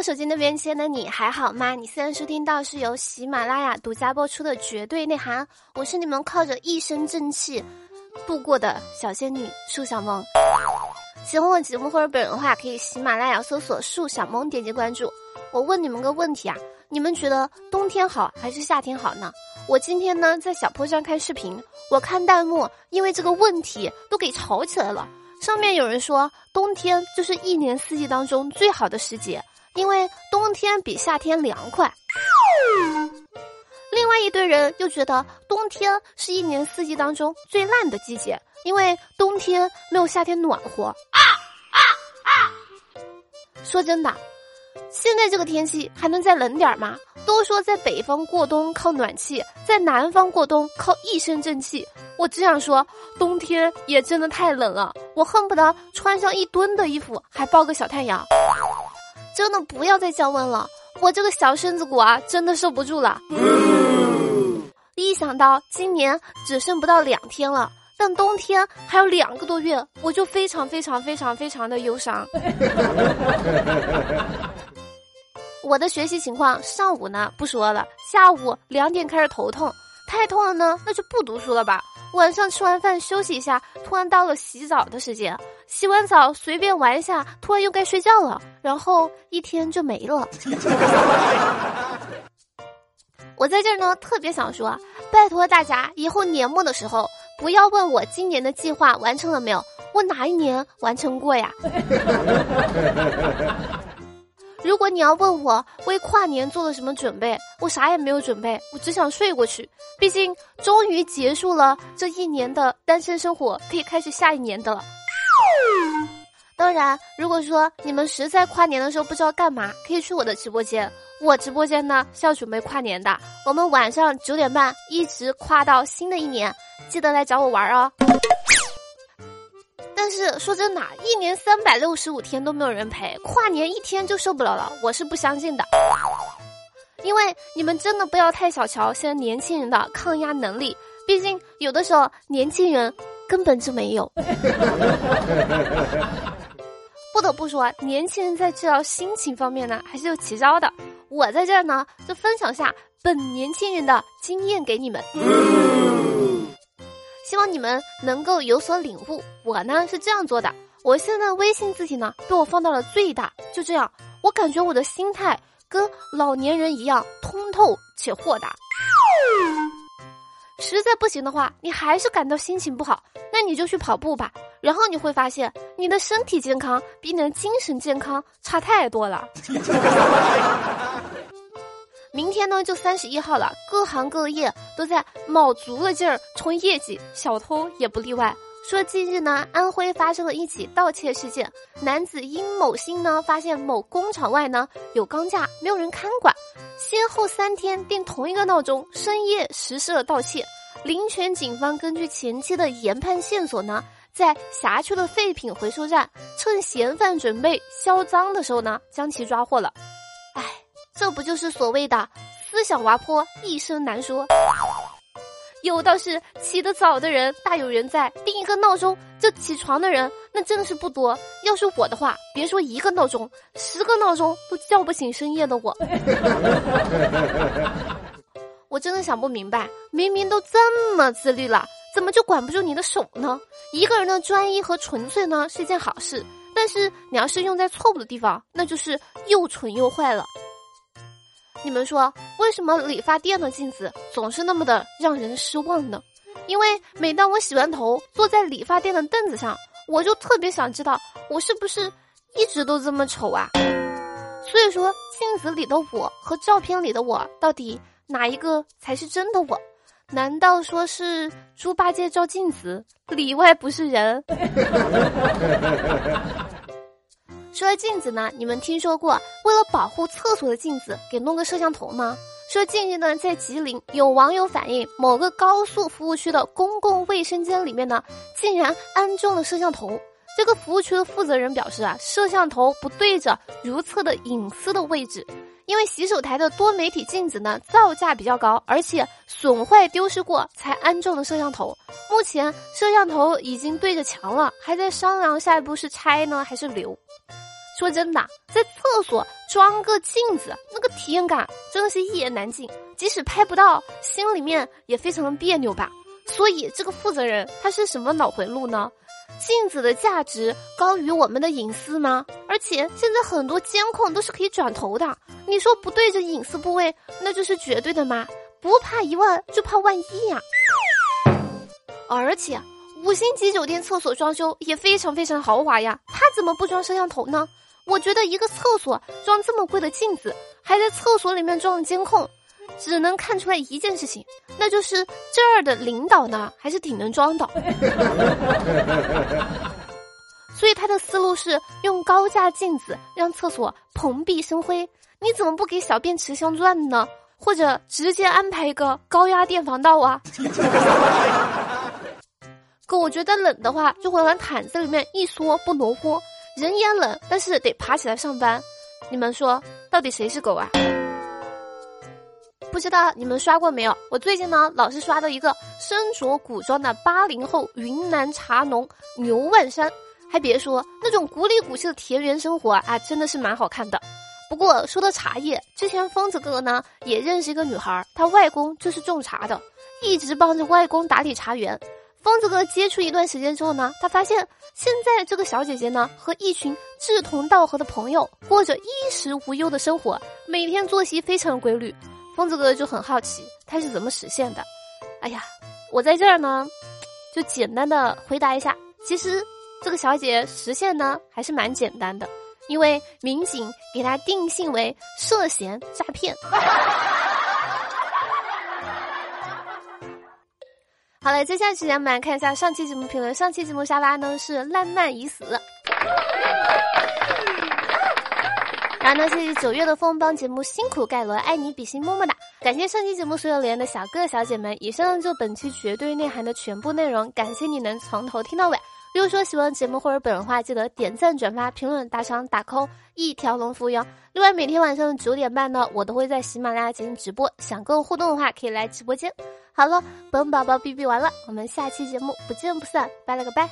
我手机那边亲爱的你还好吗？你现在收听到是由喜马拉雅独家播出的《绝对内涵》，我是你们靠着一身正气度过的小仙女树小萌。喜欢我节目或者本人的话，可以喜马拉雅搜索“树小萌”，点击关注。我问你们个问题啊，你们觉得冬天好还是夏天好呢？我今天呢在小坡上看视频，我看弹幕，因为这个问题都给吵起来了。上面有人说冬天就是一年四季当中最好的时节，因为冬天比夏天凉快。另外一堆人又觉得冬天是一年四季当中最烂的季节，因为冬天没有夏天暖和。啊啊啊！说真的，现在这个天气还能再冷点吗？都说在北方过冬靠暖气，在南方过冬靠一身正气。我只想说，冬天也真的太冷了，我恨不得穿上一吨的衣服，还抱个小太阳。真的不要再降温了，我这个小身子骨啊，真的受不住了。一想到今年只剩不到两天了，但冬天还有两个多月，我就非常非常非常非常的忧伤。我的学习情况，上午呢不说了，下午两点开始头痛，太痛了呢，那就不读书了吧。晚上吃完饭休息一下，突然到了洗澡的时间，洗完澡随便玩一下，突然又该睡觉了，然后一天就没了。我在这儿呢，特别想说，拜托大家，以后年末的时候不要问我今年的计划完成了没有，我哪一年完成过呀？如果你要问我为跨年做了什么准备，我啥也没有准备，我只想睡过去。毕竟终于结束了这一年的单身生活，可以开始下一年的了。当然，如果说你们实在跨年的时候不知道干嘛，可以去我的直播间。我直播间呢是要准备跨年的，我们晚上九点半一直跨到新的一年，记得来找我玩哦。但是说真的，一年三百六十五天都没有人陪，跨年一天就受不了了，我是不相信的。因为你们真的不要太小瞧现在年轻人的抗压能力，毕竟有的时候年轻人根本就没有。不说，年轻人在治疗心情方面呢还是有奇招的。我在这儿呢就分享下本年轻人的经验给你们。希望你们能够有所领悟。我呢是这样做的，我现在微信字体呢被我放到了最大，就这样，我感觉我的心态跟老年人一样通透且豁达。实在不行的话，你还是感到心情不好，那你就去跑步吧。然后你会发现，你的身体健康比你的精神健康差太多了。明天呢就三十一号了，各行各业都在卯足了劲儿冲业绩，小偷也不例外。说近日呢，安徽发生了一起盗窃事件，男子殷某新呢发现某工厂外呢有钢架，没有人看管，先后三天定同一个闹钟，深夜实施了盗窃。临泉警方根据前期的研判线索呢，在辖区的废品回收站，趁嫌犯准备销赃的时候呢，将其抓获了。这不就是所谓的思想滑坡，一生难说。有道是起得早的人大有人在，定一个闹钟就起床的人那真的是不多。要是我的话，别说一个闹钟，十个闹钟都叫不醒深夜的我。我真的想不明白，明明都这么自律了，怎么就管不住你的手呢？一个人的专一和纯粹呢是一件好事，但是你要是用在错误的地方，那就是又蠢又坏了。你们说，为什么理发店的镜子总是那么的让人失望呢？因为每当我洗完头，坐在理发店的凳子上，我就特别想知道，我是不是一直都这么丑啊？所以说，镜子里的我和照片里的我，到底哪一个才是真的我？难道说是猪八戒照镜子，里外不是人？说镜子呢，你们听说过为了保护厕所的镜子给弄个摄像头吗？说近日呢，在吉林有网友反映，某个高速服务区的公共卫生间里面呢，竟然安装了摄像头。这个服务区的负责人表示啊，摄像头不对着如厕的隐私的位置，因为洗手台的多媒体镜子呢造价比较高，而且损坏丢失过才安装的摄像头。目前摄像头已经对着墙了，还在商量下一步是拆呢还是留。说真的，在厕所装个镜子，那个体验感真的是一言难尽。即使拍不到，心里面也非常的别扭吧。所以这个负责人他是什么脑回路呢？镜子的价值高于我们的隐私吗？而且现在很多监控都是可以转头的，你说不对着隐私部位，那就是绝对的吗？不怕一万，就怕万一呀！而且五星级酒店厕所装修也非常非常豪华呀，他怎么不装摄像头呢？我觉得一个厕所装这么贵的镜子，还在厕所里面装监控。只能看出来一件事情，那就是这儿的领导呢还是挺能装的。所以他的思路是用高价镜子让厕所蓬荜生辉。你怎么不给小便池镶钻呢？或者直接安排一个高压电防盗啊？哥，我觉得冷的话就会往毯子里面一缩不挪窝，人也冷，但是得爬起来上班。你们说到底谁是狗啊？不知道你们刷过没有？我最近呢，老是刷到一个身着古装的八零后云南茶农牛万山。还别说，那种古里古气的田园生活啊，真的是蛮好看的。不过说到茶叶，之前疯子哥呢也认识一个女孩，她外公就是种茶的，一直帮着外公打理茶园。疯子哥接触一段时间之后呢，他发现现在这个小姐姐呢和一群志同道合的朋友过着衣食无忧的生活，每天作息非常规律。疯子哥就很好奇，他是怎么实现的？哎呀，我在这儿呢，就简单的回答一下。其实这个小姐实现呢还是蛮简单的，因为民警给她定性为涉嫌诈骗。好了，接下来时间我们来看一下上期节目评论。上期节目沙发呢是烂漫已死。好，那，谢谢九月的风帮节目辛苦盖伦，爱你比心么么哒！感谢上期节目所有留言的小哥哥小姐们。以上就本期绝对内涵的全部内容，感谢你能从头听到尾。如果说喜欢节目或者本人的话，记得点赞、转发、评论、打赏、打 call，一条龙服务哟。另外，每天晚上九点半呢，我都会在喜马拉雅进行直播，想跟我互动的话，可以来直播间。好了，本宝宝哔哔完了，我们下期节目不见不散，拜了个拜。